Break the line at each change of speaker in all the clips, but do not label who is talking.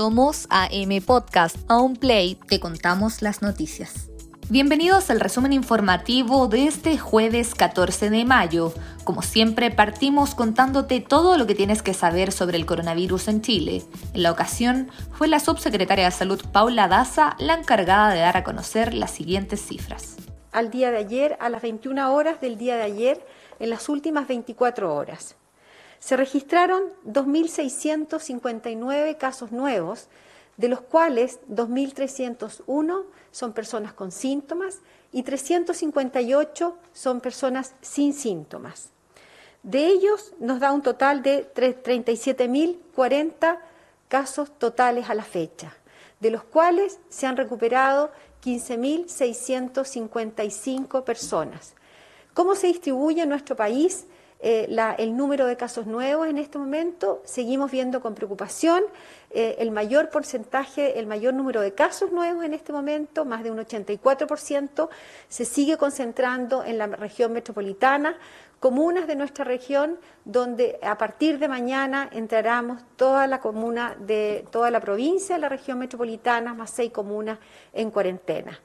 Somos AM Podcast. A un play te contamos las noticias. Bienvenidos al resumen informativo de este jueves 14 de mayo. Como siempre, partimos contándote todo lo que tienes que saber sobre el coronavirus en Chile. En la ocasión, fue la subsecretaria de Salud Paula Daza la encargada de dar a conocer las siguientes cifras.
Al día de ayer, a las 21 horas del día de ayer, en las últimas 24 horas. Se registraron 2.659 casos nuevos, de los cuales 2.301 son personas con síntomas y 358 son personas sin síntomas. De ellos nos da un total de 37.040 casos totales a la fecha, de los cuales se han recuperado 15.655 personas. ¿Cómo se distribuye en nuestro país? Eh, el número de casos nuevos en este momento, seguimos viendo con preocupación eh, el mayor porcentaje, el mayor número de casos nuevos en este momento, más de un 84%, se sigue concentrando en la región metropolitana, comunas de nuestra región, donde a partir de mañana entraremos toda la comuna de toda la provincia de la región metropolitana, más seis comunas en cuarentena.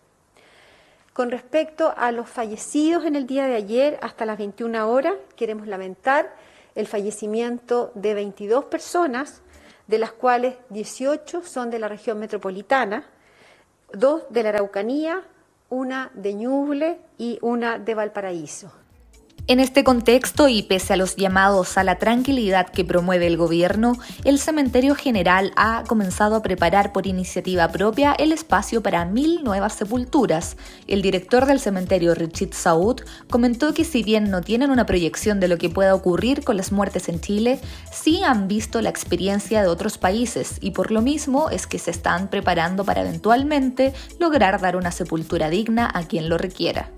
Con respecto a los fallecidos en el día de ayer, hasta las 21 horas, queremos lamentar el fallecimiento de 22 personas, de las cuales 18 son de la región metropolitana, dos de la Araucanía, una de Ñuble y una de Valparaíso.
En este contexto y pese a los llamados a la tranquilidad que promueve el gobierno, el Cementerio General ha comenzado a preparar por iniciativa propia el espacio para mil nuevas sepulturas. El director del cementerio, Richard Saud, comentó que si bien no tienen una proyección de lo que pueda ocurrir con las muertes en Chile, sí han visto la experiencia de otros países y por lo mismo es que se están preparando para eventualmente lograr dar una sepultura digna a quien lo requiera.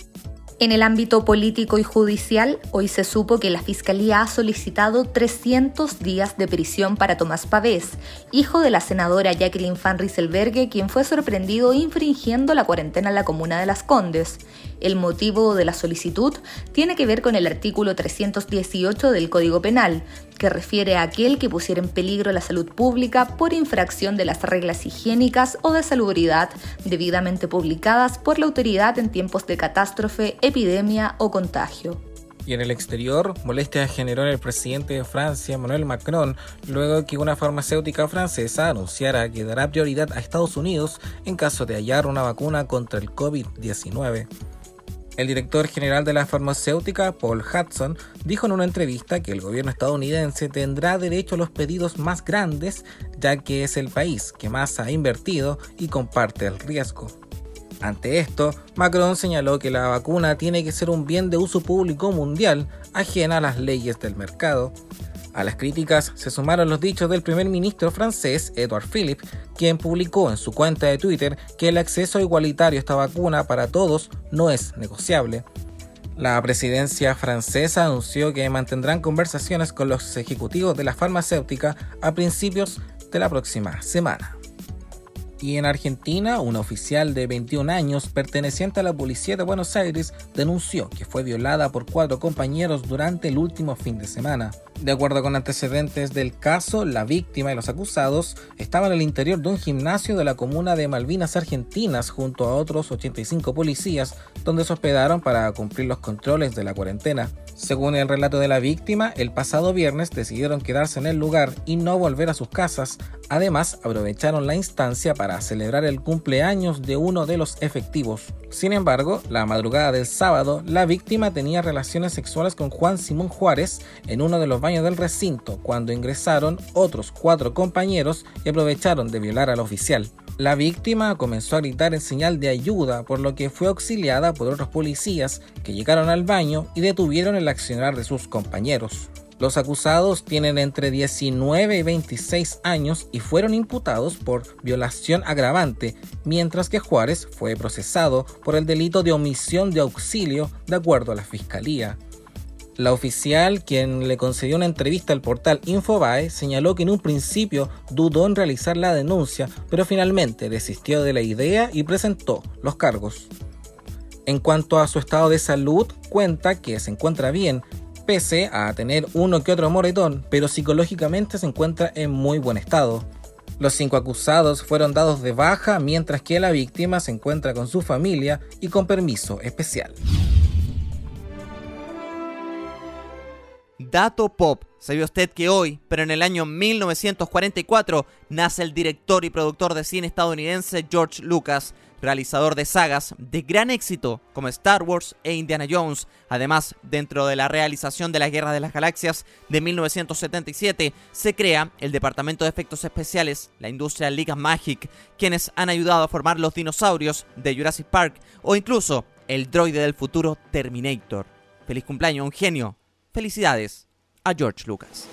En el ámbito político y judicial, hoy se supo que la Fiscalía ha solicitado 300 días de prisión para Tomás Pavés, hijo de la senadora Jacqueline Van Rieselberghe, quien fue sorprendido infringiendo la cuarentena en la comuna de Las Condes. El motivo de la solicitud tiene que ver con el artículo 318 del Código Penal, que refiere a aquel que pusiera en peligro la salud pública por infracción de las reglas higiénicas o de salubridad debidamente publicadas por la autoridad en tiempos de catástrofe, epidemia o contagio.
Y en el exterior, molestia generó en el presidente de Francia, Emmanuel Macron, luego que una farmacéutica francesa anunciara que dará prioridad a Estados Unidos en caso de hallar una vacuna contra el COVID-19. El director general de la farmacéutica, Paul Hudson, dijo en una entrevista que el gobierno estadounidense tendrá derecho a los pedidos más grandes, ya que es el país que más ha invertido y comparte el riesgo. Ante esto, Macron señaló que la vacuna tiene que ser un bien de uso público mundial, ajena a las leyes del mercado, a las críticas se sumaron los dichos del primer ministro francés Edouard Philippe, quien publicó en su cuenta de Twitter que el acceso igualitario a esta vacuna para todos no es negociable. La presidencia francesa anunció que mantendrán conversaciones con los ejecutivos de la farmacéutica a principios de la próxima semana. Y en Argentina, un oficial de 21 años perteneciente a la Policía de Buenos Aires denunció que fue violada por cuatro compañeros durante el último fin de semana. De acuerdo con antecedentes del caso, la víctima y los acusados estaban en el interior de un gimnasio de la comuna de Malvinas Argentinas junto a otros 85 policías, donde se hospedaron para cumplir los controles de la cuarentena. Según el relato de la víctima, el pasado viernes decidieron quedarse en el lugar y no volver a sus casas. Además, aprovecharon la instancia para celebrar el cumpleaños de uno de los efectivos. Sin embargo, la madrugada del sábado, la víctima tenía relaciones sexuales con Juan Simón Juárez en uno de los baños del recinto cuando ingresaron otros cuatro compañeros y aprovecharon de violar al oficial. La víctima comenzó a gritar en señal de ayuda, por lo que fue auxiliada por otros policías que llegaron al baño y detuvieron el accionar de sus compañeros. Los acusados tienen entre 19 y 26 años y fueron imputados por violación agravante, mientras que Juárez fue procesado por el delito de omisión de auxilio de acuerdo a la Fiscalía. La oficial, quien le concedió una entrevista al portal Infobae, señaló que en un principio dudó en realizar la denuncia, pero finalmente desistió de la idea y presentó los cargos. En cuanto a su estado de salud, cuenta que se encuentra bien, pese a tener uno que otro moretón, pero psicológicamente se encuentra en muy buen estado. Los cinco acusados fueron dados de baja mientras que la víctima se encuentra con su familia y con permiso especial.
Dato Pop. ¿Sabía usted que hoy, pero en el año 1944, nace el director y productor de cine estadounidense George Lucas, realizador de sagas de gran éxito como Star Wars e Indiana Jones. Además, dentro de la realización de la Guerra de las Galaxias de 1977, se crea el Departamento de Efectos Especiales, la industria Liga Magic, quienes han ayudado a formar los dinosaurios de Jurassic Park o incluso el droide del futuro Terminator. Feliz cumpleaños, un genio. Felicidades a George Lucas.